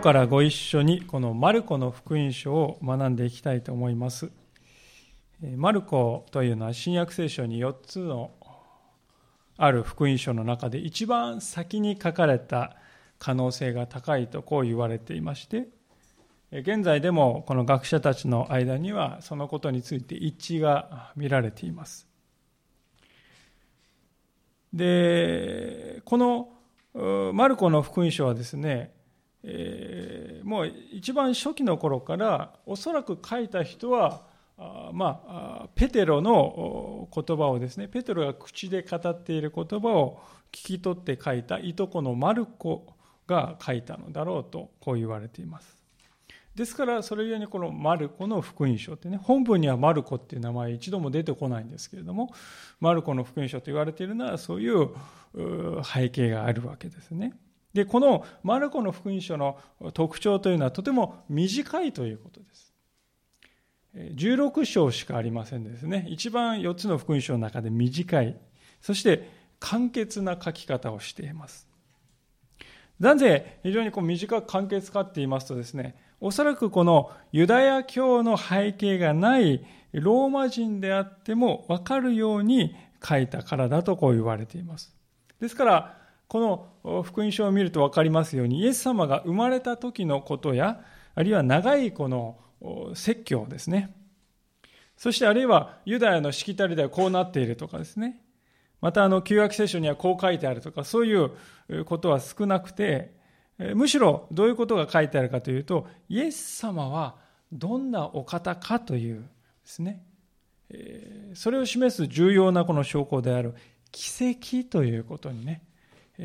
日からご一緒にこのマルコの福音書を学んでいきたいと思います。マルコというのは新約聖書に4つのある福音書の中で一番先に書かれた可能性が高いとこう言われていまして現在でもこの学者たちの間にはそのことについて一致が見られています。でこのマルコの福音書はですね、えー、もう一番初期の頃からおそらく書いた人はあまあ、ペテロの言葉をですねペテロが口で語っている言葉を聞き取って書いたいとこのマルコが書いたのだろうとこう言われています。ですからそれゆえにこのマルコの福音書ってね本文にはマルコっていう名前一度も出てこないんですけれどもマルコの福音書と言われているのはそういう背景があるわけですね。でこのマルコの福音書の特徴というのはとても短いということです。16章しかありませんですね。一番4つの福音書の中で短い。そして簡潔な書き方をしています。なぜ非常にこう短く簡潔かって言いますとですねおそらくこのユダヤ教の背景がないローマ人であっても分かるように書いたからだとこう言われています。ですから、この福音書を見ると分かりますように、イエス様が生まれた時のことや、あるいは長いこの説教ですね。そしてあるいはユダヤのしきたりではこうなっているとかですね。またあの旧約聖書にはこう書いてあるとか、そういうことは少なくて、むしろどういうことが書いてあるかというと、イエス様はどんなお方かというですね、それを示す重要なこの証拠である奇跡ということにね、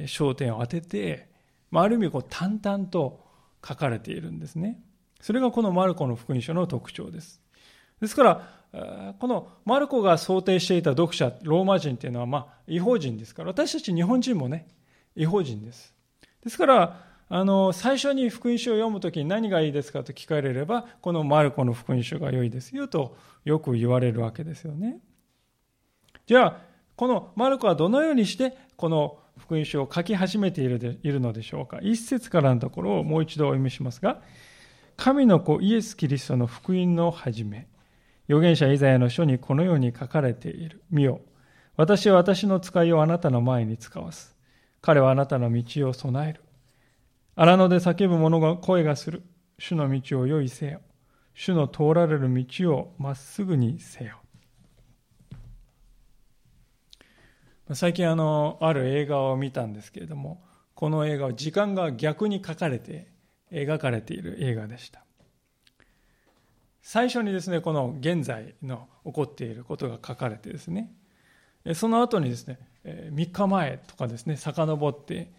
焦点を当てて、まある意味こう淡々と書かれているんですね。それがこのマルコの福音書の特徴です。ですから、このマルコが想定していた読者、ローマ人っていうのは、まあ、違法人ですから、私たち日本人もね、違法人です。ですから、あの、最初に福音書を読むときに何がいいですかと聞かれれば、このマルコの福音書が良いですよとよく言われるわけですよね。じゃあ、このマルコはどのようにしてこの福音書を書き始めているでいるのでしょうか。一節からのところをもう一度お読みしますが、神の子イエス・キリストの福音の始め、預言者イザヤの書にこのように書かれている。見よ。私は私の使いをあなたの前に使わす。彼はあなたの道を備える。荒野で叫ぶ者が声がする。主の道を用意せよ。主の通られる道をまっすぐにせよ。最近あの、ある映画を見たんですけれども、この映画は時間が逆に書かれて描かれている映画でした。最初にですね、この現在の起こっていることが書かれてですね、その後にですね、3日前とかですね、遡って、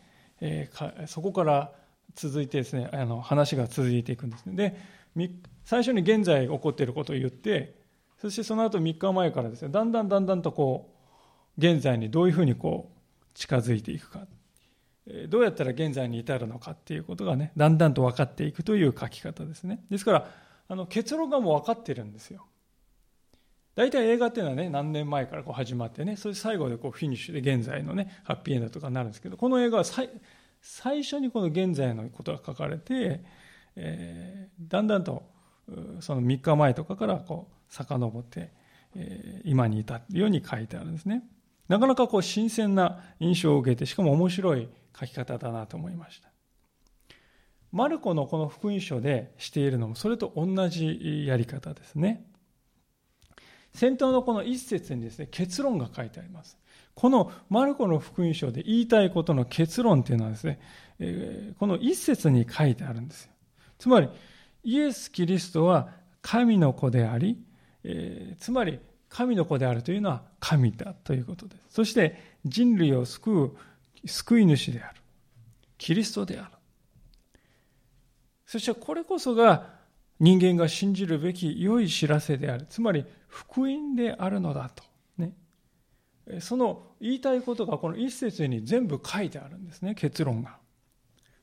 そこから続いてですね、あの話が続いていくんですね。で、最初に現在起こっていることを言って、そしてその後3日前からですね、だんだんだんだんとこう、現在にどういうふうにこう、近づいていくか、どうやったら現在に至るのかっていうことがね、だんだんと分かっていくという書き方ですね。ですから、あの結論がもう分かってるんですよ。大体映画っていうのはね、何年前からこう始まってね、それ最後でこうフィニッシュで現在のね、ハッピーエンドとかになるんですけど、この映画は最初にこの現在のことが書かれて、えー、だんだんとその3日前とかからこう遡って、えー、今に至るように書いてあるんですね。なかなかこう新鮮な印象を受けて、しかも面白い書き方だなと思いました。マルコのこの福音書でしているのもそれと同じやり方ですね。先頭のこの一節にですね、結論が書いてあります。このマルコの福音書で言いたいことの結論っていうのはですね、えこの一節に書いてあるんですよ。つまり、イエス・キリストは神の子であり、えつまり神の子であるというのは神だということです。そして人類を救う救い主である。キリストである。そしてこれこそが人間が信じるべき良い知らせである。つまり福音であるのだと。ねその言いたいことがこの一節に全部書いてあるんですね、結論が。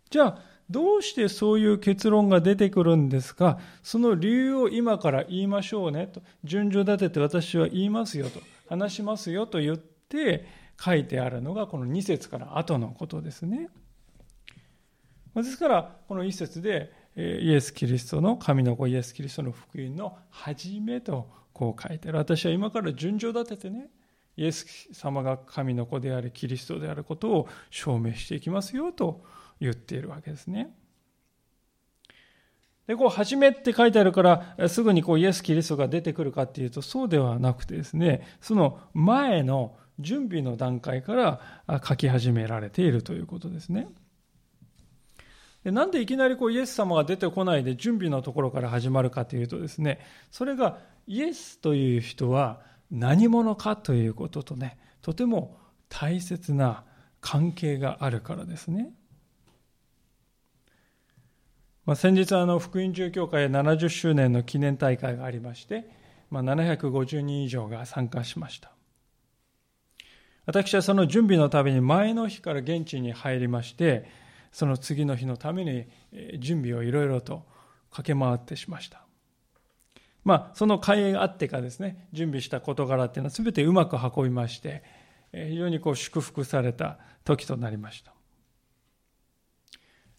じゃあ、どうしてそういう結論が出てくるんですか？その理由を今から言いましょうねと。順序立てて私は言いますよと。話しますよと言って書いてあるのがこの2節から後のことですね。ですから、この一節で、イエス・キリストの神の子イエス・キリストの福音の始めとこう書いてある。私は今から順序立ててね、イエス様が神の子であり、キリストであることを証明していきますよと言っているわけですね。で、こう、始めって書いてあるから、すぐにこう、イエス・キリストが出てくるかっていうと、そうではなくてですね、その前の準備の段階から書き始められているということですね。でなんでいきなりこうイエス様が出てこないで準備のところから始まるかというとですね、それがイエスという人は何者かということとね、とても大切な関係があるからですね。まあ、先日あの福音中教会70周年の記念大会がありまして、まあ、750人以上が参加しました。私はその準備のために前の日から現地に入りましてその次の日のために準備をいろいろと駆け回ってしました。まあその会があってかですね準備した事柄っていうのは全てうまく運びまして非常にこう祝福された時となりました。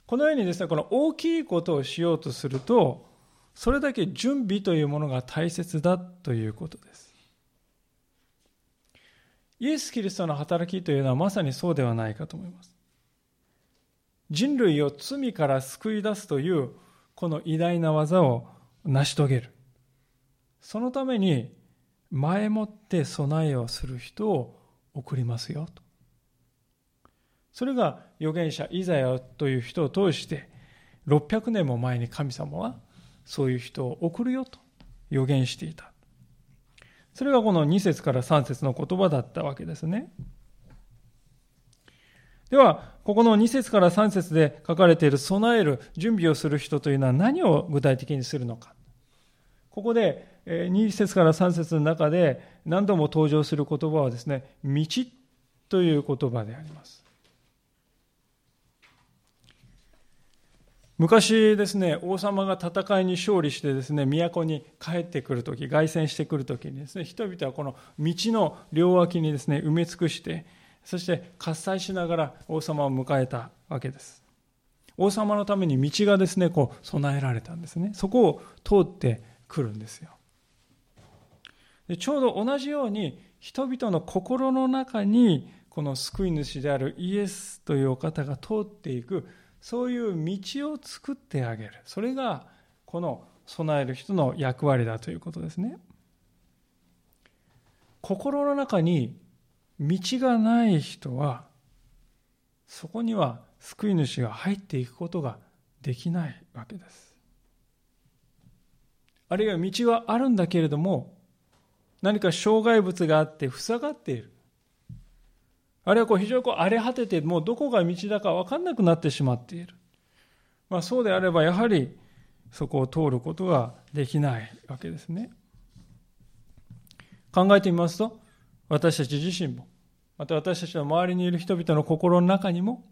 このようにですね、この大きいことをしようとすると、それだけ準備というものが大切だということです。イエス・キリストの働きというのはまさにそうではないかと思います。人類を罪から救い出すというこの偉大な技を成し遂げる。そのために前もって備えをする人を送りますよと。それが預言者イザヤという人を通して600年も前に神様はそういう人を送るよと予言していた。それがこの2節から3節の言葉だったわけですね。では、ここの2節から3節で書かれている備える、準備をする人というのは何を具体的にするのか。ここで2節から3節の中で何度も登場する言葉はですね、道という言葉であります。昔ですね、王様が戦いに勝利してですね、都に帰ってくるとき、凱旋してくるときにですね、人々はこの道の両脇にですね、埋め尽くして、そして喝采しながら王様を迎えたわけです。王様のために道がですね、こう備えられたんですね。そこを通ってくるんですよ。でちょうど同じように人々の心の中にこの救い主であるイエスというお方が通っていくそういう道を作ってあげる。それがこの備える人の役割だということですね。心の中に道がない人は、そこには救い主が入っていくことができないわけです。あるいは道はあるんだけれども、何か障害物があって塞がっている。あるいはこう非常にこう荒れ果てて、もうどこが道だか分かんなくなってしまっている。まあ、そうであれば、やはりそこを通ることができないわけですね。考えてみますと、私たち自身も、また私たちの周りにいる人々の心の中にも、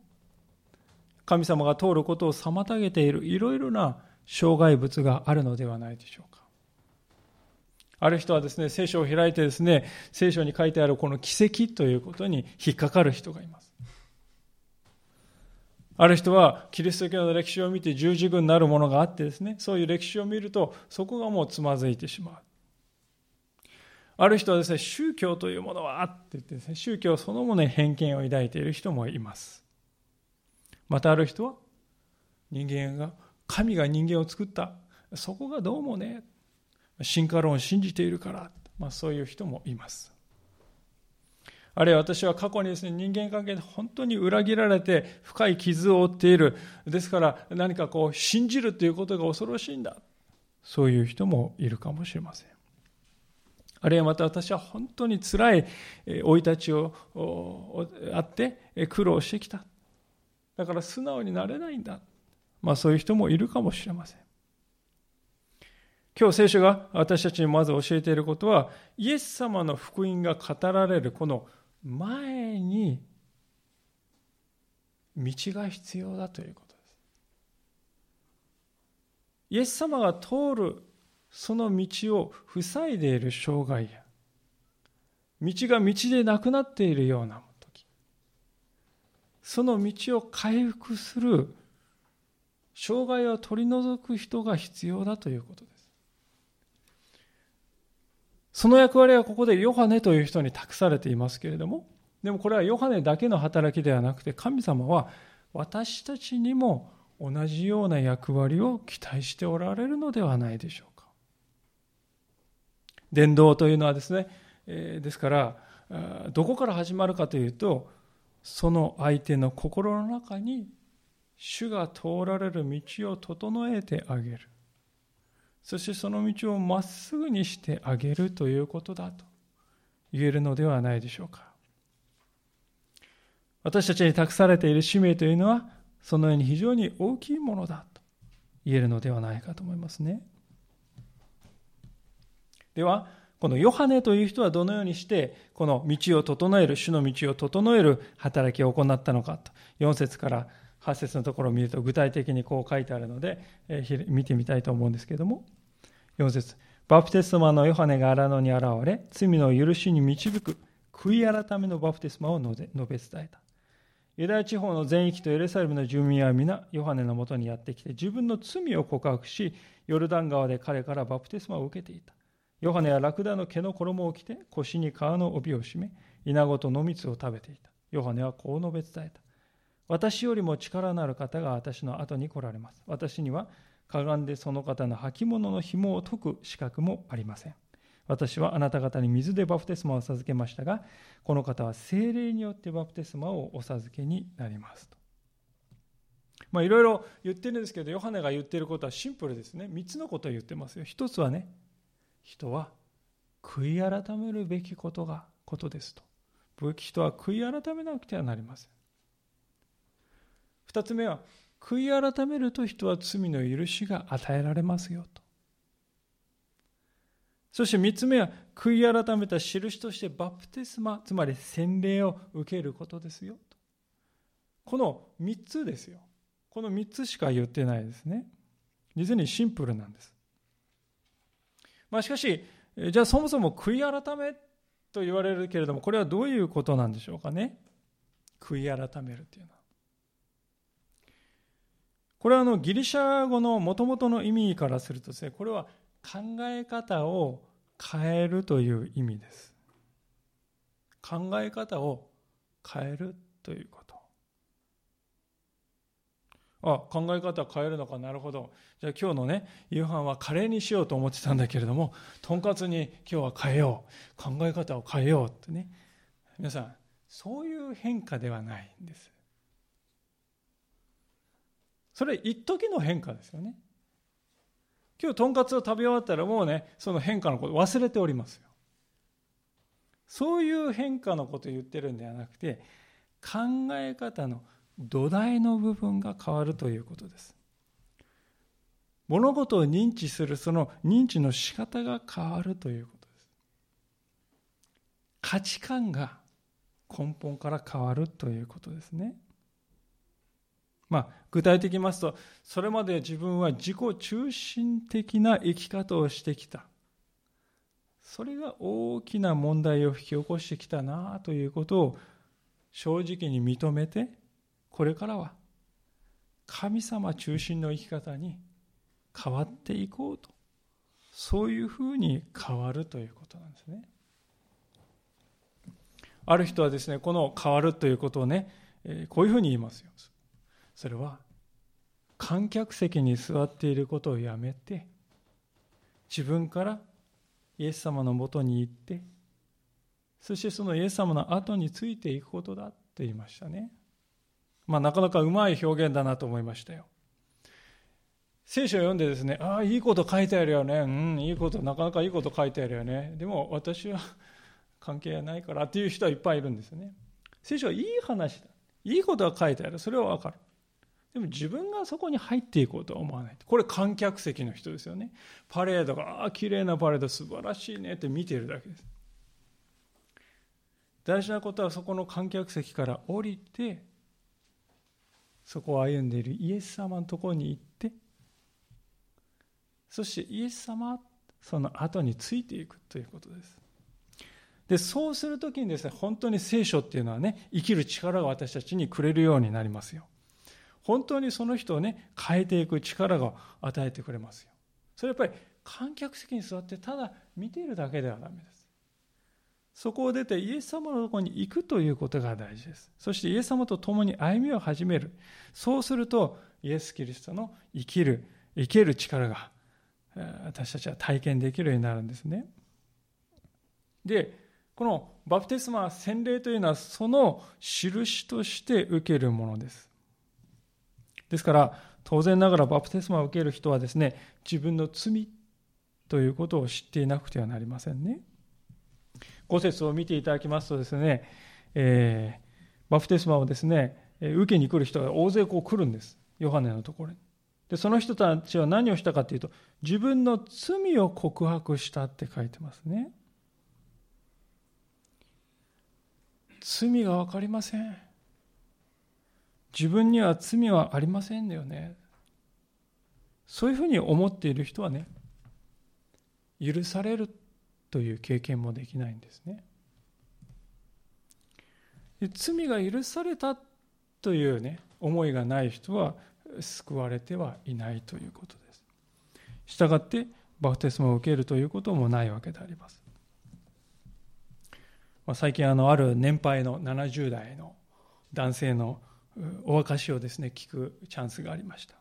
神様が通ることを妨げているいろいろな障害物があるのではないでしょうか。ある人はですね、聖書を開いてですね、聖書に書いてあるこの奇跡ということに引っかかる人がいます。ある人はキリスト教の歴史を見て十字軍になるものがあってですね、そういう歴史を見るとそこがもうつまずいてしまう。ある人はですね、宗教というものはって言ってですね、宗教そのものに偏見を抱いている人もいます。またある人は、人間が、神が人間を作った。そこがどうもね、進化論を信じているから、まあ、そういう人もいます。あるいは私は過去にですね、人間関係で本当に裏切られて深い傷を負っている。ですから何かこう信じるということが恐ろしいんだ。そういう人もいるかもしれません。あるいはまた私は本当に辛い生い立ちをあって苦労してきた。だから素直になれないんだ。まあそういう人もいるかもしれません。今日聖書が私たちにまず教えていることは、イエス様の福音が語られるこの前に道が必要だということです。イエス様が通るその道を塞いでいる障害や、道が道でなくなっているような時、その道を回復する障害を取り除く人が必要だということです。その役割はここでヨハネという人に託されていますけれども、でもこれはヨハネだけの働きではなくて、神様は私たちにも同じような役割を期待しておられるのではないでしょうか。伝道というのはですね、え、ですから、どこから始まるかというと、その相手の心の中に主が通られる道を整えてあげる。そしてその道をまっすぐにしてあげるということだと言えるのではないでしょうか。私たちに託されている使命というのは、そのように非常に大きいものだと言えるのではないかと思いますね。では、このヨハネという人はどのようにして、この道を整える、主の道を整える働きを行ったのかと、4節から8節のところを見ると具体的にこう書いてあるので、えー、見てみたいと思うんですけども。4節。バプテスマのヨハネが荒野に現れ罪の許しに導く悔い改めのバプテスマを述べ伝えた。ユダヤ地方の全域とエルサレムの住民は皆ヨハネのもとにやってきて自分の罪を告白しヨルダン川で彼からバプテスマを受けていた。ヨハネはラクダの毛の衣を着て腰に皮の帯を締め稲子と野蜜を食べていた。ヨハネはこう述べ伝えた。私よりも力のある方が私の後に来られます。私にはかがんでその方の履物の紐を解く資格もありません。私はあなた方に水でバプテスマを授けましたが、この方は精霊によってバプテスマをお授けになりますと。まあいろいろ言ってるんですけど、ヨハネが言ってることはシンプルですね。3つのことを言ってますよ。一つはね、人は悔い改めるべきことが、ことですと。人は悔い改めなくてはなりません。二つ目は、悔い改めると人は罪の許しが与えられますよと。そして三つ目は、悔い改めた印としてバプテスマ、つまり洗礼を受けることですよと。この三つですよ。この三つしか言ってないですね。実にシンプルなんです。まあしかし、じゃあそもそも悔い改めと言われるけれども、これはどういうことなんでしょうかね。悔い改めるというのは。これはあのギリシャ語のもともとの意味からするとですね、これは考え方を変えるという意味です。考え方を変えるということ。あ、考え方変えるのかなるほど。じゃあ今日のね、夕飯はカレーにしようと思ってたんだけれども、とんかつに今日は変えよう。考え方を変えようってね。皆さん、そういう変化ではないんです。それ一時の変化ですよね。今日とんかつを食べ終わったらもうね、その変化のこと忘れておりますよ。そういう変化のことを言ってるんではなくて、考え方の土台の部分が変わるということです。物事を認知するその認知の仕方が変わるということです。価値観が根本から変わるということですね。まあ、具体的に言いますと、それまで自分は自己中心的な生き方をしてきた。それが大きな問題を引き起こしてきたなということを正直に認めて、これからは神様中心の生き方に変わっていこうと。そういうふうに変わるということなんですね。ある人はですね、この変わるということをね、こういうふうに言いますよ。それは観客席に座っていることをやめて自分からイエス様のもとに行ってそしてそのイエス様の後についていくことだと言いましたね。まあなかなかうまい表現だなと思いましたよ。聖書を読んでですねああいいこと書いてあるよね。うんいいことなかなかいいこと書いてあるよね。でも私は関係ないからっていう人はいっぱいいるんですよね。聖書はいい話だ。いいことが書いてある。それはわかる。でも自分がそこに入っていこうとは思わない。これ観客席の人ですよね。パレードが、ああ、綺麗なパレード素晴らしいねって見てるだけです。大事なことはそこの観客席から降りて、そこを歩んでいるイエス様のところに行って、そしてイエス様、その後についていくということです。で、そうするときにですね、本当に聖書っていうのはね、生きる力が私たちにくれるようになりますよ。本当にその人をね、変えていく力が与えてくれますよ。それやっぱり観客席に座ってただ見ているだけではダメです。そこを出てイエス様のところに行くということが大事です。そしてイエス様と共に歩みを始める。そうするとイエス・キリストの生きる、生ける力が私たちは体験できるようになるんですね。で、このバプテスマ、洗礼というのはその印として受けるものです。ですから、当然ながらバプテスマを受ける人はですね、自分の罪ということを知っていなくてはなりませんね。五節を見ていただきますとですね、えー、バプテスマをですね、受けに来る人が大勢こう来るんです。ヨハネのところに。で、その人たちは何をしたかというと、自分の罪を告白したって書いてますね。罪が分かりません。自分には罪はありませんだよね。そういうふうに思っている人はね、許されるという経験もできないんですね。罪が許されたというね、思いがない人は救われてはいないということです。したがって、バプテスマを受けるということもないわけであります。まあ、最近あの、ある年配の70代の男性のお明かしをですね、聞くチャンスがありました。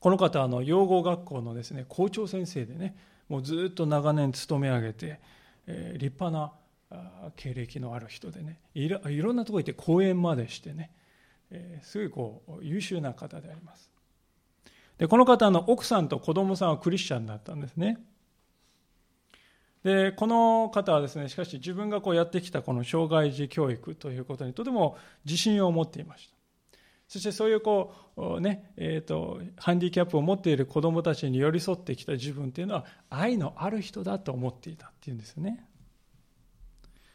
この方あの養護学校のですね校長先生でねもうずっと長年勤め上げて、えー、立派な経歴のある人でねいろんなとこ行って講演までしてね、えー、すごいこう優秀な方でありますでこの方の奥さんと子供さんはクリスチャンだったんですねでこの方はですねしかし自分がこうやってきたこの障害児教育ということにとても自信を持っていましたそしてそういうこう、ね、え、ー、と、ハンディキャップを持っている子供たちに寄り添ってきた自分っていうのは愛のある人だと思っていたっていうんですよね。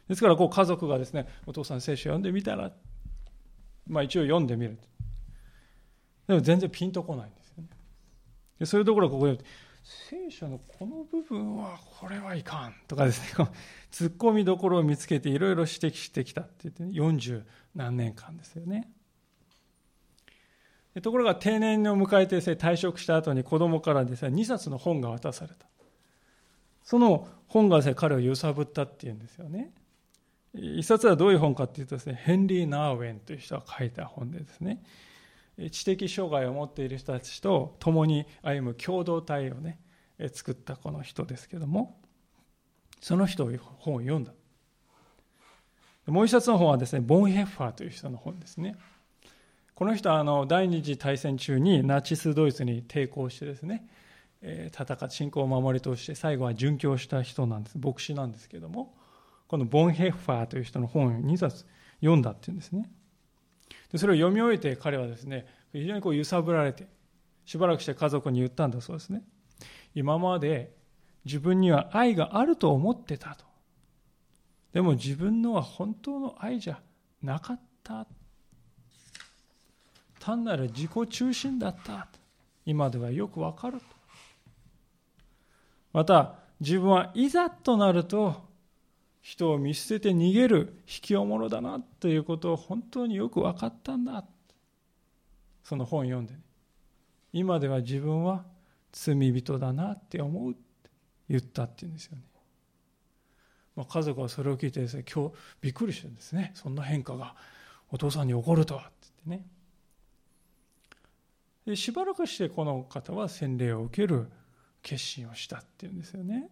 ですからこう家族がですね、お父さん聖書読んでみたら、まあ一応読んでみる。でも全然ピンとこないんですよね。でそういうところここで、聖書のこの部分はこれはいかんとかですね、突っ込みどころを見つけていろいろ指摘してきたって言って、ね、40何年間ですよね。ところが定年を迎えて退職した後に子供からですね、2冊の本が渡された。その本がですね、彼を揺さぶったっていうんですよね。一冊はどういう本かっていうとですね、ヘンリー・ナーウェンという人が書いた本でですね、知的障害を持っている人たちと共に歩む共同体をね、作ったこの人ですけども、その人を本を読んだ。もう一冊の本はですね、ボン・ヘッファーという人の本ですね。この人はあの第二次大戦中にナチス・ドイツに抵抗してですね、戦って信仰を守り通して最後は殉教した人なんです牧師なんですけどもこのボン・ヘッファーという人の本を2冊読んだっていうんですねでそれを読み終えて彼はですね非常にこう揺さぶられてしばらくして家族に言ったんだそうですね。今まで自分には愛があると思ってたと。でも自分のは本当の愛じゃなかった。単なる自己中心だった。今ではよくわかると。また自分はいざとなると人を見捨てて逃げる引きおもろだなということを本当によく分かったんだその本読んで、ね、今では自分は罪人だなって思うって言ったっていうんですよね、まあ、家族はそれを聞いてですね今日びっくりしてるんですね。そんな変化がお父さんに起こるとはって言ってね。でしばらくしてこの方は洗礼を受ける決心をしたっていうんですよね。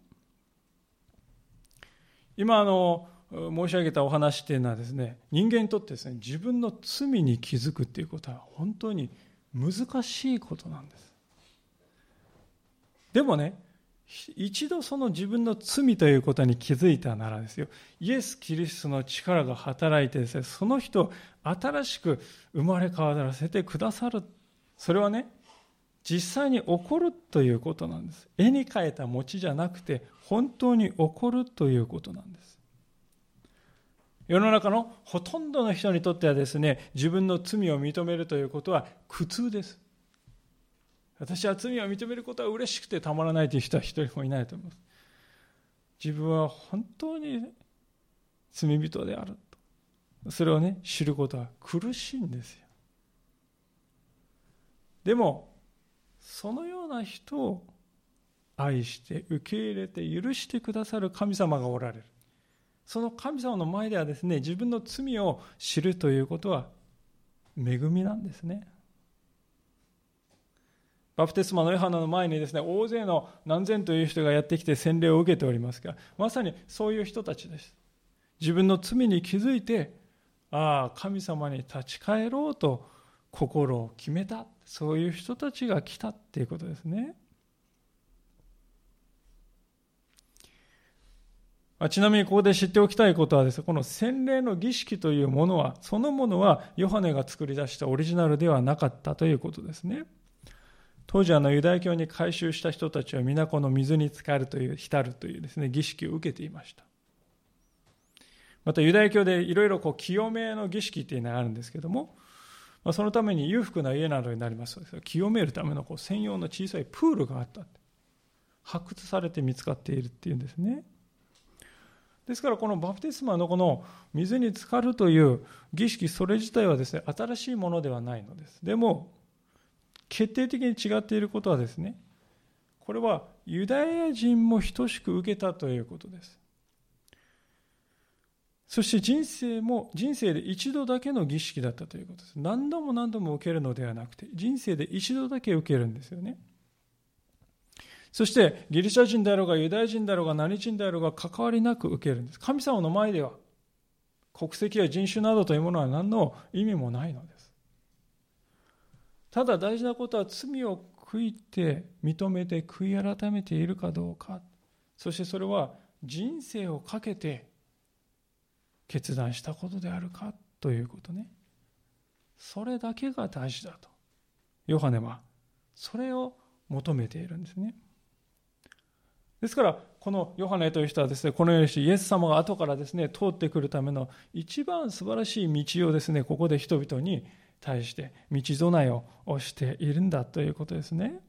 今あの申し上げたお話っていうのはですね人間にとってですね自分の罪に気づくっていうことは本当に難しいことなんです。でもね一度その自分の罪ということに気づいたならですよイエス・キリストの力が働いてですねその人を新しく生まれ変わらせてくださるそれはね、実際に起こるということなんです。絵に描いた餅じゃなくて、本当に起こるということなんです。世の中のほとんどの人にとってはですね、自分の罪を認めるということは苦痛です。私は罪を認めることは嬉しくてたまらないという人は一人もいないと思います。自分は本当に罪人であると。それをね、知ることは苦しいんですよ。でもそのような人を愛して受け入れて許してくださる神様がおられる。その神様の前ではですね自分の罪を知るということは恵みなんですね。バプテスマのヨハナの前にですね大勢の何千という人がやってきて洗礼を受けておりますがまさにそういう人たちです。自分の罪に気づいてああ神様に立ち返ろうと心を決めた。そういう人たちが来たっていうことですねちなみにここで知っておきたいことはですね、この洗礼の儀式というものは、そのものはヨハネが作り出したオリジナルではなかったということですね。当時あのユダヤ教に改宗した人たちは皆この水に浸かるという、浸るというですね、儀式を受けていました。またユダヤ教でいろいろこう清めの儀式っていうのがあるんですけども、まあ、そのために裕福な家などになります。と清めるためのこう専用の小さいプールがあった。発掘されて見つかっているっていうんですね。ですからこのバプテスマのこの水に浸かるという儀式それ自体はですね新しいものではないのです。でも決定的に違っていることはですね、これはユダヤ人も等しく受けたということです。そして人生も、人生で一度だけの儀式だったということです。何度も何度も受けるのではなくて、人生で一度だけ受けるんですよね。そして、ギリシャ人であろうが、ユダヤ人であろうが、何人であろうが、関わりなく受けるんです。神様の前では、国籍や人種などというものは何の意味もないのです。ただ大事なことは罪を悔いて認めて悔い改めているかどうかそしてそれは人生をかけて決断したことであるかということね。それだけが大事だと。ヨハネはそれを求めているんですね。ですからこのヨハネという人はですねこのようにしてイエス様が後からですね通ってくるための一番素晴らしい道をですねここで人々に対して道備えをしているんだということですね。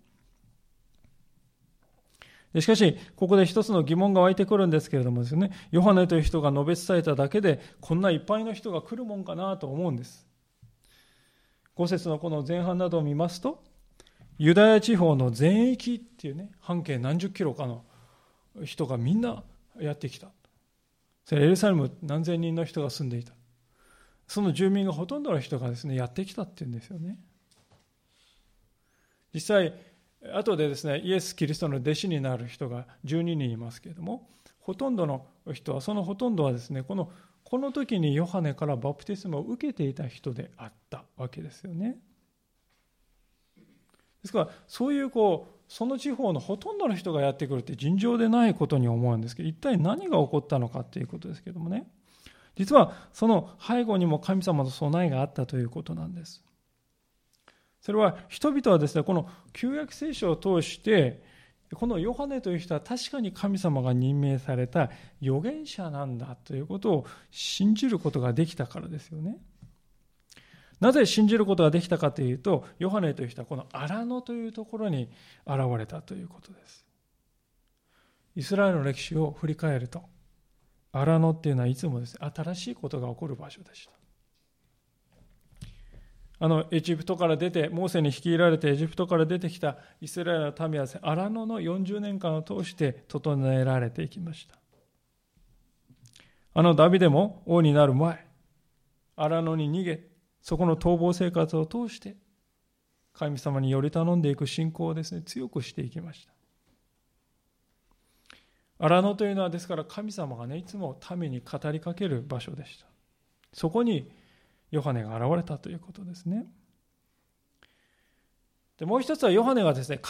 しかし、ここで一つの疑問が湧いてくるんですけれどもですね、ヨハネという人が述べ伝えただけで、こんないっぱいの人が来るもんかなと思うんです。五節のこの前半などを見ますと、ユダヤ地方の全域っていうね、半径何十キロかの人がみんなやってきた。それエルサレム何千人の人が住んでいた。その住民がほとんどの人がですねやってきたっていうんですよね実際後でですねイエス・キリストの弟子になる人が12人いますけれどもほとんどの人はそのほとんどはですねこのこの時にヨハネからバプテスマを受けていた人であったわけですよねですからそういうこうその地方のほとんどの人がやってくるって尋常でないことに思うんですけど一体何が起こったのかっていうことですけどもね実はその背後にも神様の備えがあったということなんです。それは人々はですね、この旧約聖書を通して、このヨハネという人は確かに神様が任命された預言者なんだということを信じることができたからですよね。なぜ信じることができたかというと、ヨハネという人はこの荒野というところに現れたということです。イスラエルの歴史を振り返ると、荒野っていうのはいつもですね、新しいことが起こる場所でした。あのエジプトから出て、モーセに率いられてエジプトから出てきたイスラエルの民は荒野の40年間を通して整えられていきました。あのダビデも王になる前、荒野に逃げ、そこの逃亡生活を通して、神様により頼んでいく信仰をですね、強くしていきました。荒野というのはですから神様がねいつも民に語りかける場所でしたそこにヨハネが現れたということですねでもう一つはヨハネがですね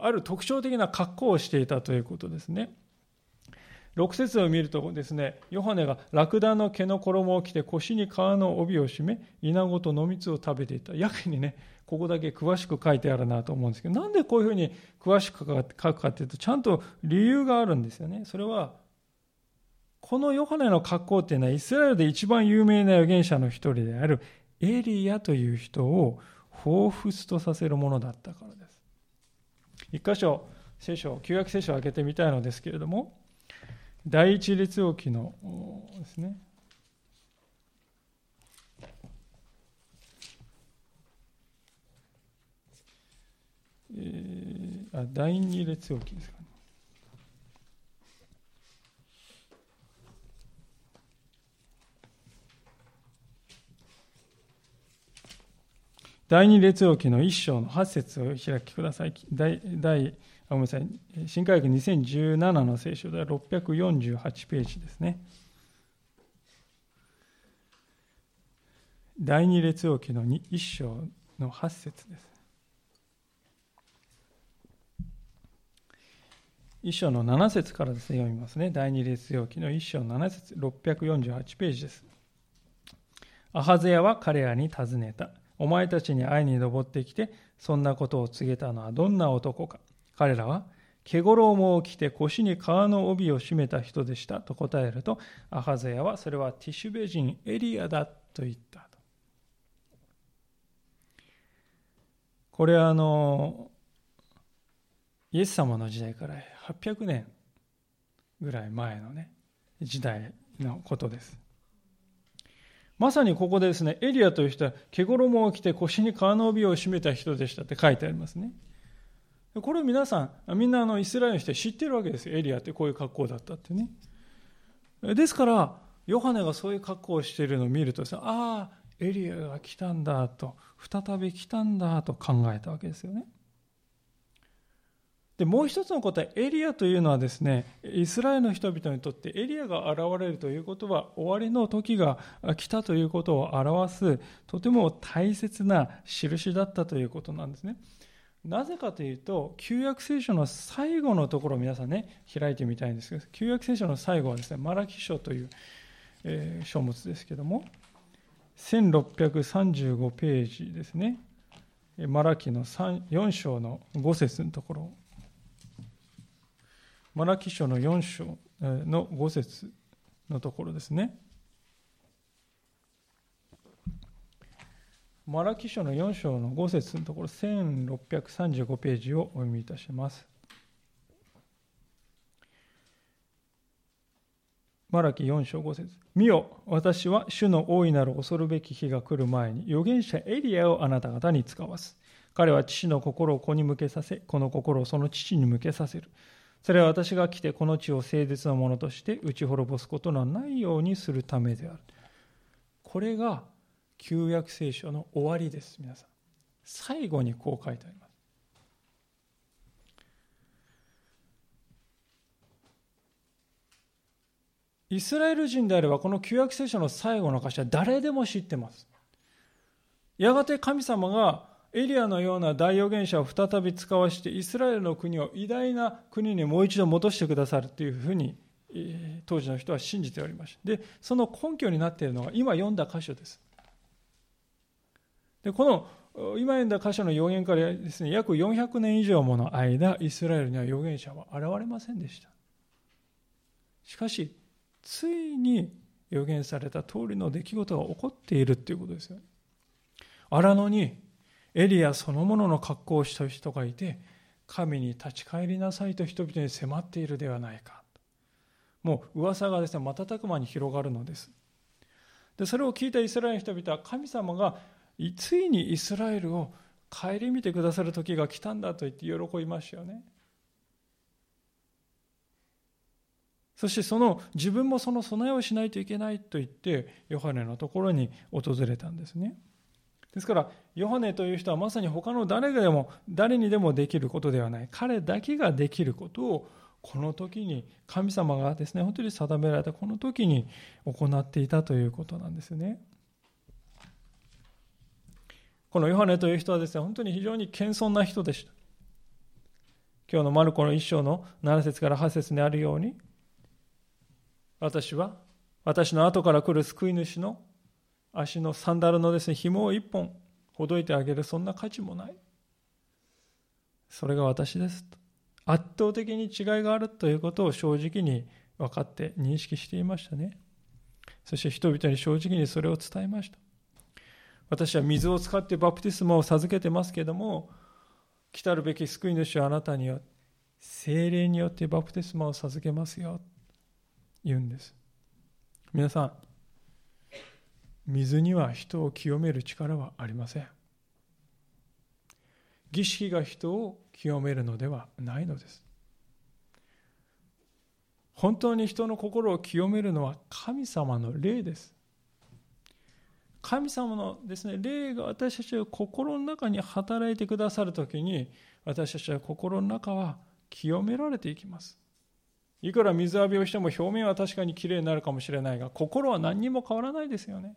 ある特徴的な格好をしていたということですね6節を見るとですね、ヨハネがラクダの毛の衣を着て腰に皮の帯を締め、イナゴと野蜜を食べていた。やけにね、ここだけ詳しく書いてあるなと思うんですけど、なんでこういうふうに詳しく書くかっていうと、ちゃんと理由があるんですよね。それは、このヨハネの格好っていうのは、イスラエルで一番有名な預言者の一人であるエリアという人を彷彿とさせるものだったからです。一箇所、聖書、旧約聖書を開けてみたいのですけれども、第一列王記のですね、あ第二列王記です第二列王記の一章の八節を開きください。第第ごめんなさい。新科学2017の聖書では648ページですね。第二列王記の一章の八節です。一章の七節からです、ね、読みますね。第二列王記の一章の七節、648ページです。アハゼヤは彼らに尋ねた。お前たちに会いに登ってきて、そんなことを告げたのはどんな男か。彼らは、毛衣を着て腰に革の帯を締めた人でしたと答えると、アハゼヤはそれはティシュベ人エリアだと言った。これはあの、イエス様の時代から800年ぐらい前のね、時代のことです。まさにここでですね、エリアという人は毛衣を着て腰に革の帯を締めた人でしたって書いてありますね。これ皆さん、みんなあのイスラエルの人は知ってるわけですよ。エリアってこういう格好だったってね。ですから、ヨハネがそういう格好をしているのを見るとああ、エリアが来たんだと再び来たんだと考えたわけですよね。でもう一つの答えエリアというのはですねイスラエルの人々にとってエリアが現れるということは終わりの時が来たということを表すとても大切な印だったということなんですね。なぜかというと旧約聖書の最後のところを皆さんね開いてみたいんですけど旧約聖書の最後はですねマラキ書という、えー、書物ですけども1635ページですね。マラキの4章の5節のところ。マラキ書の4章の5節のところですね。マラキ書の4章の5節のところ、1635ページをお読みいたします。マラキ4章5節見よ、私は主の大いなる恐るべき日が来る前に、預言者エリアをあなた方に使わす。彼は父の心を子に向けさせ、この心をその父に向けさせる。それは私が来てこの地を誠実なものとして打ち滅ぼすことのないようにするためである。これが旧約聖書の終わりです、皆さん。最後にこう書いてあります。イスラエル人であればこの旧約聖書の最後の歌詞は誰でも知ってます。やがて神様がエリアのような大預言者を再び使わしてイスラエルの国を偉大な国にもう一度戻してくださるというふうに当時の人は信じておりました。で、その根拠になっているのが今読んだ箇所です。で、この今読んだ箇所の予言からですね、約400年以上もの間、イスラエルには預言者は現れませんでした。しかし、ついに予言された通りの出来事が起こっているということですよ。ね荒野にエリアそのものの格好をした人がいて、神に立ち返りなさいと人々に迫っているではないか。もう噂がですね、瞬く間に広がるのです。で、それを聞いたイスラエルの人々は神様がついにイスラエルを顧みてくださる時が来たんだと言って喜びましたよね。そしてその自分もその備えをしないといけないと言ってヨハネのところに訪れたんですね。ですからヨハネという人はまさに他の誰でも誰にでもできることではない彼だけができることをこの時に神様がですね本当に定められたこの時に行っていたということなんですね。このヨハネという人はですね本当に非常に謙遜な人でした。今日のマルコの一章の7節から8節にあるように私は私の後から来る救い主の足のサンダルのですね、紐を一本ほどいてあげるそんな価値もない。それが私です。圧倒的に違いがあるということを正直に分かって認識していましたね。そして人々に正直にそれを伝えました。私は水を使ってバプティスマを授けてますけども、来たるべき救い主はあなたによって、精霊によってバプテスマを授けますよ。言うんです。皆さん、水には人を清める力はありません。儀式が人を清めるのではないのです。本当に人の心を清めるのは神様の霊です。神様のですね霊が私たちを心の中に働いてくださるときに私たちは心の中は清められていきます。いくら水浴びをしても表面は確かにきれいになるかもしれないが心は何にも変わらないですよね。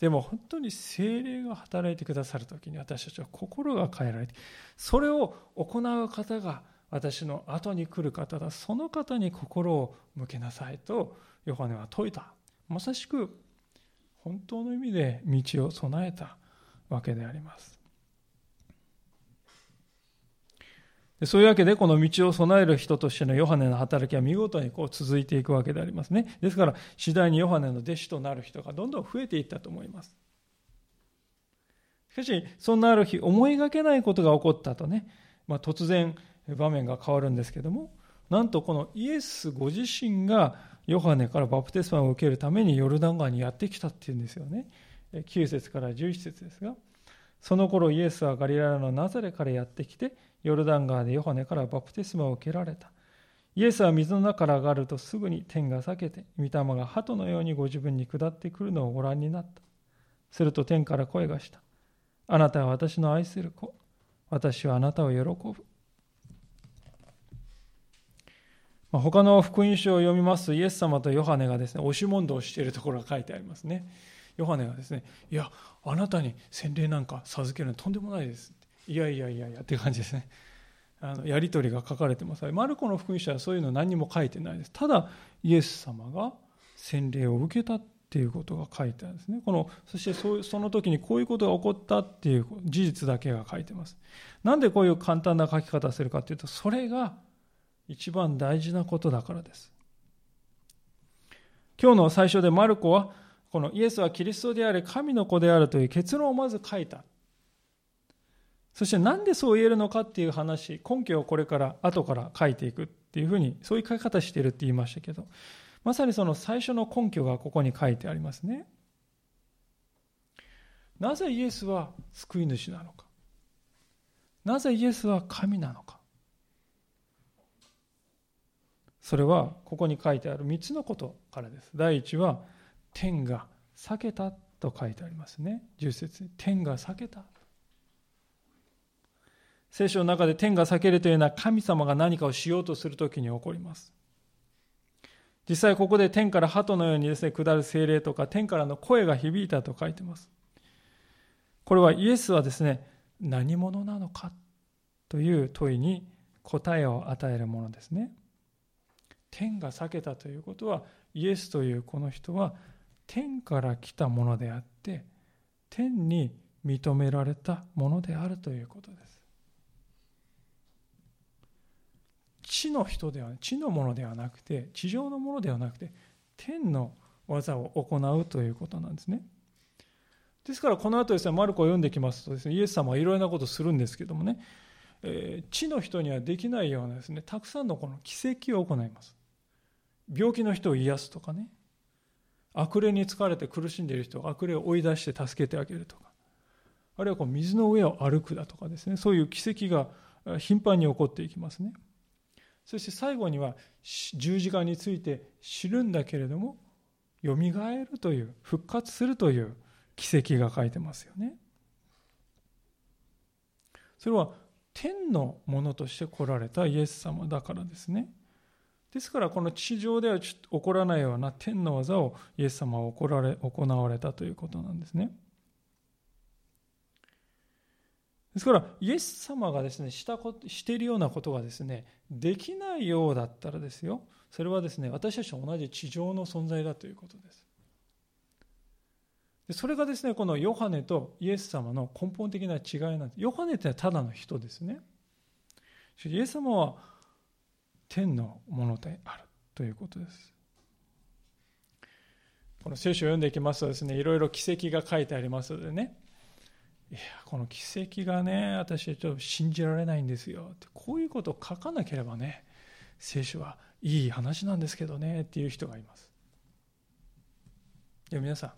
でも本当に精霊が働いてくださる時に私たちは心が変えられてそれを行う方が私の後に来る方だその方に心を向けなさいとヨハネは説いた。まさしく本当の意味で道を備えたわけであります。そういうわけで、この道を備える人としてのヨハネの働きは見事にこう続いていくわけでありますね。ですから、次第にヨハネの弟子となる人がどんどん増えていったと思います。しかし、そんなある日、思いがけないことが起こったとね、まあ、突然場面が変わるんですけども、なんとこのイエスご自身がヨハネからバプテスマを受けるためにヨルダン川にやってきたっていうんですよね。9節から11節ですが、その頃イエスはガリラのナザレからやってきて、ヨルダン川でヨハネからバプテスマを受けられた。イエスは水の中から上がるとすぐに天が裂けて、御霊が鳩のようにご自分に下ってくるのをご覧になった。すると天から声がした。あなたは私の愛する子。私はあなたを喜ぶ。まあ、他の福音書を読みますと、イエス様とヨハネがですね、押し問答しているところが書いてありますね。ヨハネがですね、いや、あなたに洗礼なんか授けるのとんでもないです。いやいやいやいやっていう感じですね。あのやり取りが書かれてます。マルコの福音書はそういうの何も書いてないです。ただ、イエス様が洗礼を受けたっていうことが書いてあるんですね。このそしてそその時にこういうことが起こったっていう事実だけが書いてます。なんでこういう簡単な書き方するかというと、それが一番大事なことだからです。今日の最初でマルコは、このイエスはキリストである神の子であるという結論をまず書いた。そしてなんでそう言えるのかっていう話、根拠をこれから後から書いていくっていうふうに、そういう書き方してるって言いましたけど、まさにその最初の根拠がここに書いてありますね。なぜイエスは救い主なのか。なぜイエスは神なのか。それはここに書いてある3つのことからです。第一は、天が裂けたと書いてありますね。10節天が裂けた。聖書の中で天が裂けるというのは神様が何かをしようとするときに起こります。実際ここで天から鳩のようにですね、下る精霊とか天からの声が響いたと書いてます。これはイエスはですね、何者なのかという問いに答えを与えるものですね。天が裂けたということは、イエスというこの人は天から来たものであって、天に認められたものであるということです。地の人では地のものではなくて地上のものではなくて天の技を行うということなんですね。ですからこの後ですねマルコを読んできますとですねイエス様はいろいろなことをするんですけどもね、えー、地の人にはできないようなですねたくさんのこの奇跡を行います。病気の人を癒すとかね悪霊に疲れて苦しんでいる人を悪霊を追い出して助けてあげるとかあるいはこう水の上を歩くだとかですねそういう奇跡が頻繁に起こっていきますね。そして最後には十字架について知るんだけれどもよみがえるという復活するという奇跡が書いてますよね。それは天のものとして来られたイエス様だからですね。ですからこの地上では起こらないような天の技をイエス様は行われたということなんですね。ですから、イエス様がですね、したことしているようなことがですね、できないようだったらですよ、それはですね、私たちと同じ地上の存在だということです。それがですね、このヨハネとイエス様の根本的な違いなんです。ヨハネってただの人ですね。イエス様は天のものであるということです。この聖書を読んでいきますとですね、いろいろ奇跡が書いてありますのでね、いやこの奇跡がね私はちょっと信じられないんですよ。ってこういうことを書かなければね聖書はいい話なんですけどねっていう人がいます。で皆さん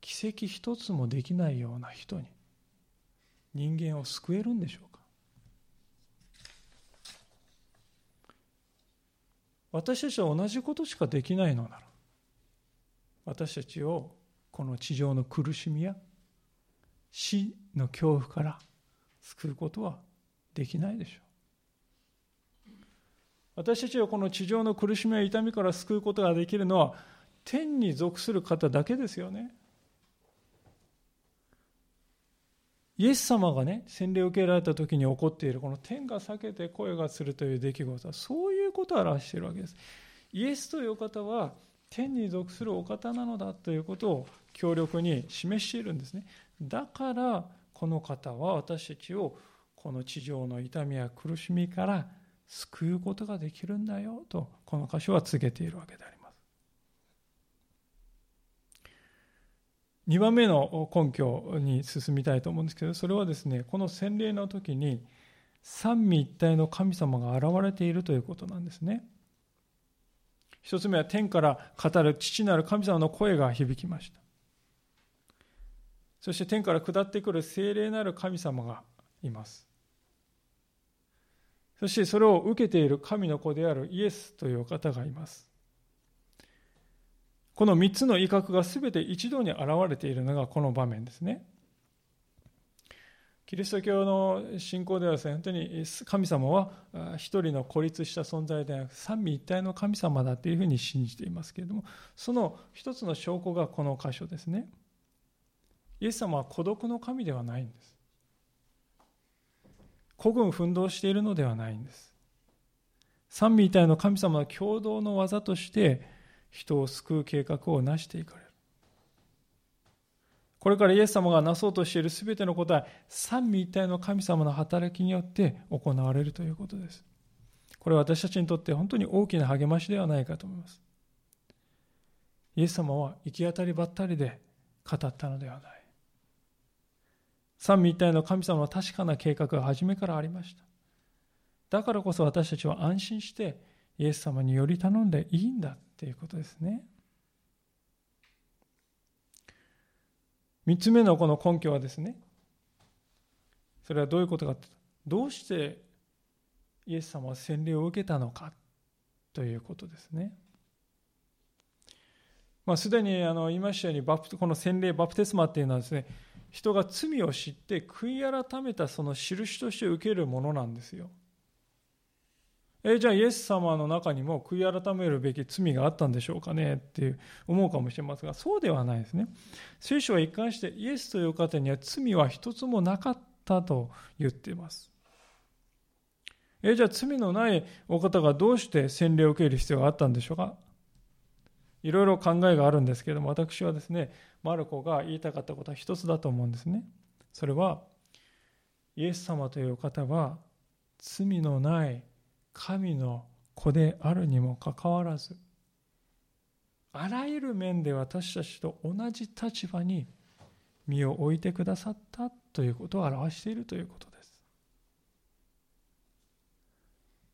奇跡一つもできないような人に人間を救えるんでしょうか？私たちは同じことしかできないのなら私たちをこの地上の苦しみや死の恐怖から救うことはできないでしょう。私たちをこの地上の苦しみや痛みから救うことができるのは天に属する方だけですよね。イエス様がね洗礼を受けられた時に起こっているこの天が裂けて声がするという出来事はそういうことを表しているわけです。イエスという方は天に属するお方なのだということを強力に示しているんですね。だからこの方は私たちをこの地上の痛みや苦しみから救うことができるんだよとこの箇所は告げているわけであります。2番目の根拠に進みたいと思うんですけどそれはですねこの洗礼の時に三位一体の神様が現れているということなんですね。一つ目は天から語る父なる神様の声が響きました。そして天から下ってくる精霊なる神様がいますそしてそれを受けている神の子であるイエスという方がいますこの3つの威嚇が全て一度に現れているのがこの場面ですね。キリスト教の信仰ではですね、本当に神様は一人の孤立した存在ではなく三位一体の神様だというふうに信じていますけれども、その一つの証拠がこの箇所ですね。イエス様は孤独の神ではないんです。孤軍奮闘しているのではないんです。三位一体の神様の共同の技として、人を救う計画を成していかれる。これからイエス様がなそうとしている全てのことは三位一体の神様の働きによって行われるということです。これは私たちにとって本当に大きな励ましではないかと思います。イエス様は行き当たりばったりで語ったのではない。三位一体の神様の確かな計画が初めからありました。だからこそ私たちは安心してイエス様により頼んでいいんだということですね。3つ目のこの根拠はですね、それはどういうことかどうしてイエス様は洗礼を受けたのかということですね。まあ、すでにあの言いましたようにバプこの洗礼バプテスマっていうのはですね人が罪を知って悔い改めたその印として受けるものなんですよ。えじゃあイエス様の中にも悔い改めるべき罪があったんでしょうかね？って思うかもしれませんがそうではないですね。聖書は一貫してイエスという方には罪は一つもなかったと言っています。えじゃあ罪のないお方がどうして洗礼を受ける必要があったんでしょうか？いろいろ考えがあるんですけども私はですねマルコが言いたかったことは一つだと思うんですね。それはイエス様という方は罪のない神の子であるにもかかわらずあらゆる面で私たちと同じ立場に身を置いてくださったということを表しているということです。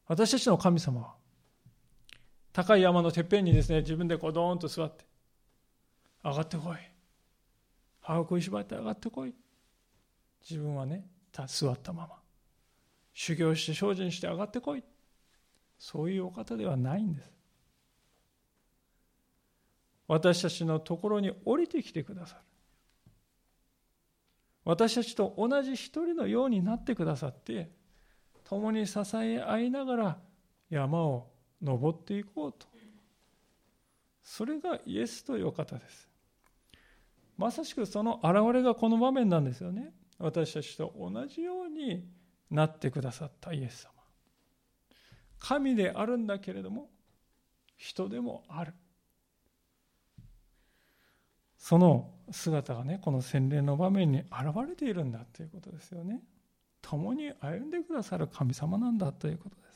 私たちの神様は高い山のてっぺんにですね自分でこうドーンと座って上がってこい。歯を食いしばって上がってこい。自分はね座ったまま。修行して精進して上がってこい。そういうお方ではないんです。私たちのところに降りてきてくださる。私たちと同じ一人のようになってくださって共に支え合いながら山を登っていこうと。それがイエスというお方です。まさしくその現れがこの場面なんですよね。私たちと同じようになってくださったイエス様。神であるんだけれども人でもある。その姿がねこの洗礼の場面に現れているんだということですよね。共に歩んでくださる神様なんだということです。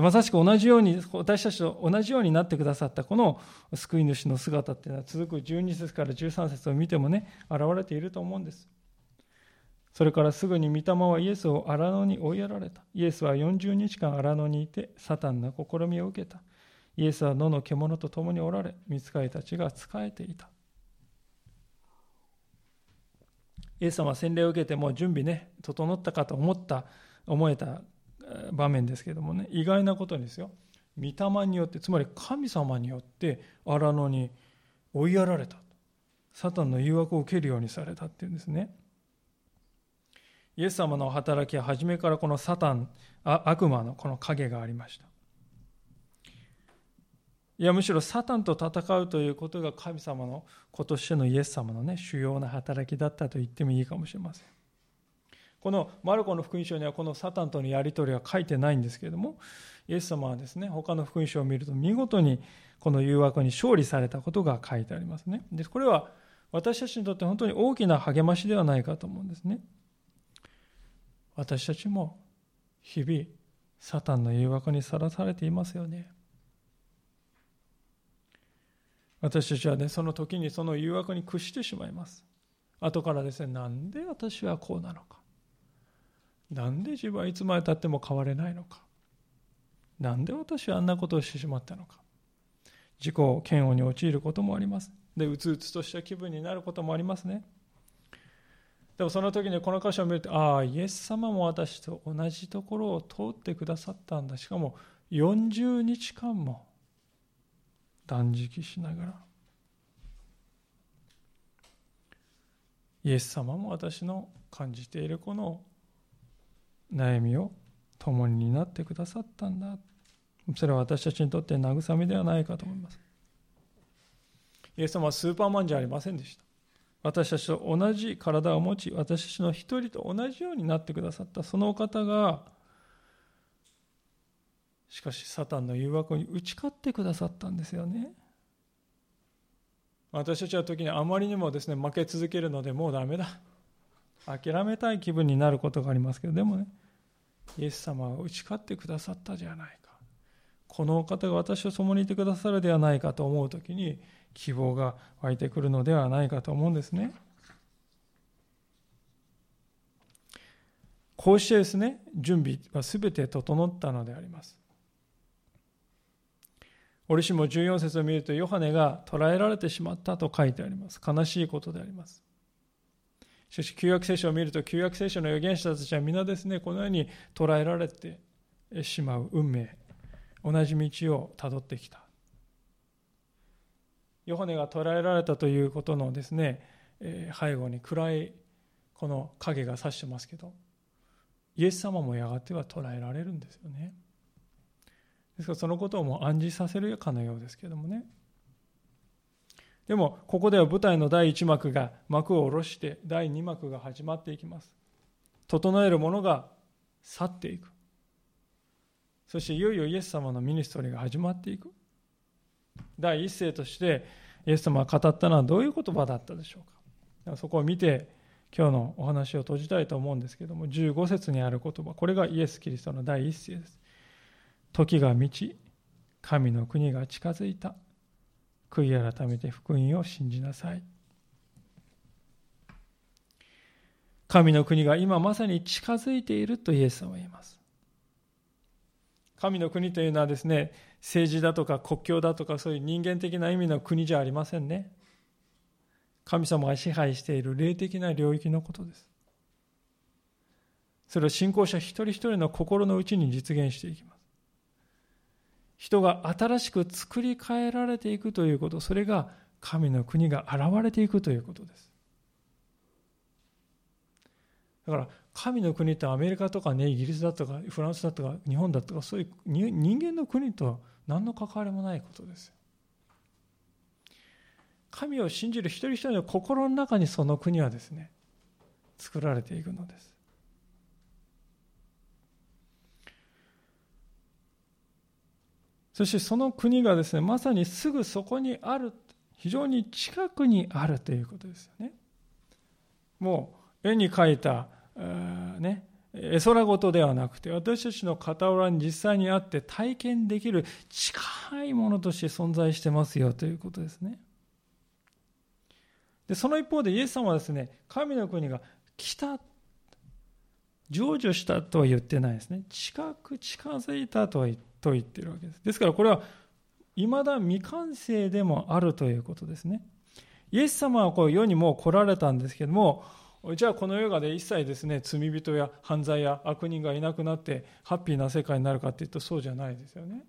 まさしく同じように私たちと同じようになってくださったこの救い主の姿っていうのは続く12節から13節を見てもね現れていると思うんですそれからすぐに御霊はイエスを荒野に追いやられた。イエスは40日間荒野にいて、サタンの試みを受けた。イエスは野の獣と共におられ、見つかりたちが仕えていた。イエス様は洗礼を受けてもう準備ね、整ったかと思った、思えた場面ですけどもね、意外なことにですよ。御霊によって、つまり神様によって荒野に追いやられた。サタンの誘惑を受けるようにされたっていうんですね。イエス様の働きは初めからこのサタン、悪魔のこの影がありました。いや、むしろサタンと戦うということが神様の子としてのイエス様のね、主要な働きだったと言ってもいいかもしれません。このマルコの福音書にはこのサタンとのやり取りは書いてないんですけれども、イエス様はですね、他の福音書を見ると見事にこの誘惑に勝利されたことが書いてありますね。で、これは私たちにとって本当に大きな励ましではないかと思うんですね。私たちも日々サタンの誘惑にさらされていますよね。私たちはね、その時にその誘惑に屈してしまいます。後からですね、なんで私はこうなのか。なんで自分はいつまでたっても変われないのか？なんで私はあんなことをしてしまったのか？自己嫌悪に陥ることもあります。で、うつうつとした気分になることもありますね。でもその時にこの箇所を見ると、ああ、イエス様も私と同じところを通ってくださったんだ。しかも40日間も断食しながらイエス様も私の感じているこの悩みを共に担ってくださったんだ。それは私たちにとって慰めではないかと思います。イエス様はスーパーマンじゃありませんでした。私たちと同じ体を持ち私たちの一人と同じようになってくださった。そのお方がしかしサタンの誘惑に打ち勝ってくださったんですよね。私たちは時にあまりにもですね負け続けるのでもうダメだ。諦めたい気分になることがありますけどでもねイエス様は打ち勝ってくださったじゃないかこの方が私と共にいてくださるではないかと思う時に希望が湧いてくるのではないかと思うんですねこうしてですね準備は全て整ったのであります折しも14節を見るとヨハネが捕らえられてしまったと書いてあります。悲しいことであります。しかし旧約聖書を見ると旧約聖書の預言者たちは皆ですね、このように捕らえられてしまう運命、同じ道をたどってきた。ヨハネが捕らえられたということのですね、背後に暗いこの影が差してますけど、イエス様もやがては捕らえられるんですよね。ですからそのことをもう暗示させるかのようですけどもね。でも、ここでは舞台の第1幕が幕を下ろして、第2幕が始まっていきます。整えるものが去っていく。そしていよいよイエス様のミニストリーが始まっていく。第一声としてイエス様が語ったのはどういう言葉だったでしょうか。そこを見て今日のお話を閉じたいと思うんですけども、15節にある言葉、これがイエス・キリストの第一声です。時が満ち、神の国が近づいた。悔い改めて福音を信じなさい。神の国が今まさに近づいているとイエス様は言います。神の国というのはですね、政治だとか国境だとかそういう人間的な意味の国じゃありませんね。神様が支配している霊的な領域のことです。それを信仰者一人一人の心の内に実現していきます。人が新しく作り変えられていくということ、それが神の国が現れていくということです。だから神の国ってアメリカとかね、イギリスだとかフランスだとか日本だとかそういう人間の国と何の関わりもないことです神を信じる一人一人の心の中にその国はですね、作られていくのです。そしてその国がですね、まさにすぐそこにある、非常に近くにあるということですよね。もう絵に描いた、ね、絵空事ではなくて、私たちの傍らに実際にあって体験できる近いものとして存在してますよということですね。で、その一方でイエス様はですね、神の国が来た、成就したとは言ってないですね。近く近づいたとは言ってと言っているわけです。ですからこれは未だ未完成でもあるということですね。イエス様はこう世にもう来られたんですけども、じゃあこの世がで一切ですね罪人や犯罪や悪人がいなくなってハッピーな世界になるかっていうとそうじゃないですよね。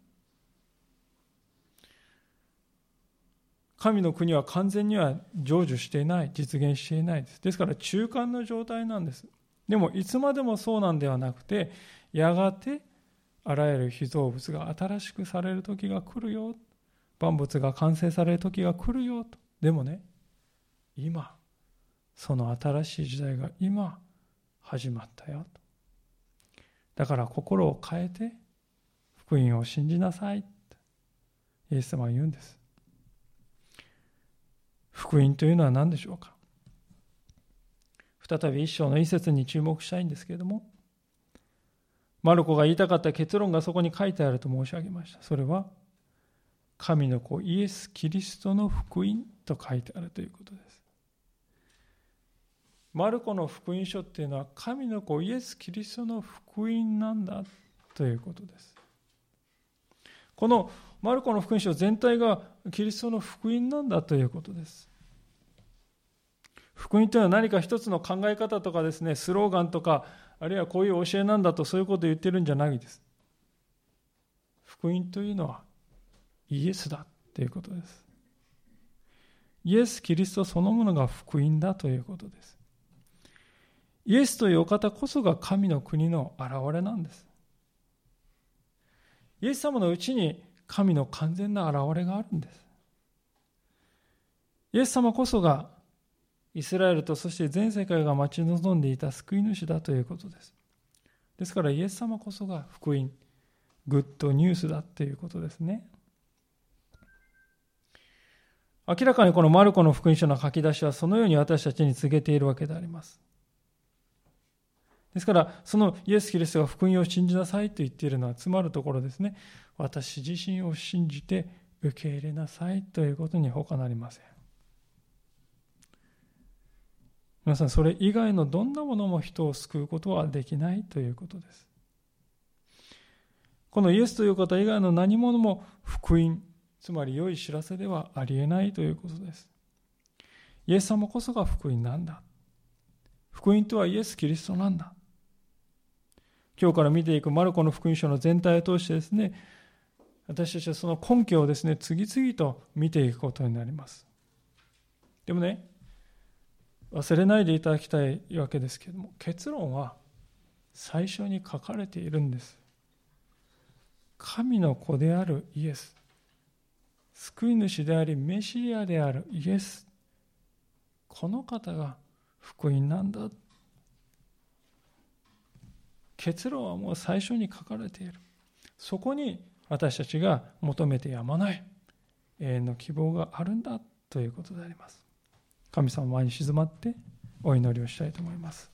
神の国は完全には成就していない実現していないですですから中間の状態なんですでもいつまでもそうなんではなくてやがてあらゆる被造物が新しくされる時が来るよ。万物が完成される時が来るよと。でもね今その新しい時代が今始まったよと。だから心を変えて福音を信じなさいイエス様は言うんです。福音というのは何でしょうか？再び一章の一節に注目したいんですけれどもマルコが言いたかった結論がそこに書いてあると申し上げました。それは神の子イエス・キリストの福音と書いてあるということです。マルコの福音書っていうのは神の子イエス・キリストの福音なんだということです。このマルコの福音書全体がキリストの福音なんだということです。福音というのは何か一つの考え方とかですねスローガンとかあるいはこういう教えなんだとそういうことを言ってるんじゃないです。福音というのはイエスだということです。イエス・キリストそのものが福音だということです。イエスというお方こそが神の国の現れなんです。イエス様のうちに神の完全な現れがあるんです。イエス様こそがイスラエルとそして全世界が待ち望んでいた救い主だということですですからイエス様こそが福音グッドニュースだということですね明らかにこのマルコの福音書の書き出しはそのように私たちに告げているわけでありますですから、そのイエス・キリストが福音を信じなさいと言っているのは、つまるところですね。私自身を信じて受け入れなさいということに他なりません。皆さん、それ以外のどんなものも人を救うことはできないということです。このイエスという方以外の何者も福音、つまり良い知らせではありえないということです。イエス様こそが福音なんだ。福音とはイエス・キリストなんだ。今日から見ていくマルコの福音書の全体を通してですね、私たちはその根拠をですね、次々と見ていくことになります。でもね、忘れないでいただきたいわけですけれども、結論は最初に書かれているんです。神の子であるイエス。救い主であり、メシアであるイエス。この方が福音なんだ結論はもう最初に書かれているそこに私たちが求めてやまない永遠の希望があるんだということであります神様に静まってお祈りをしたいと思います。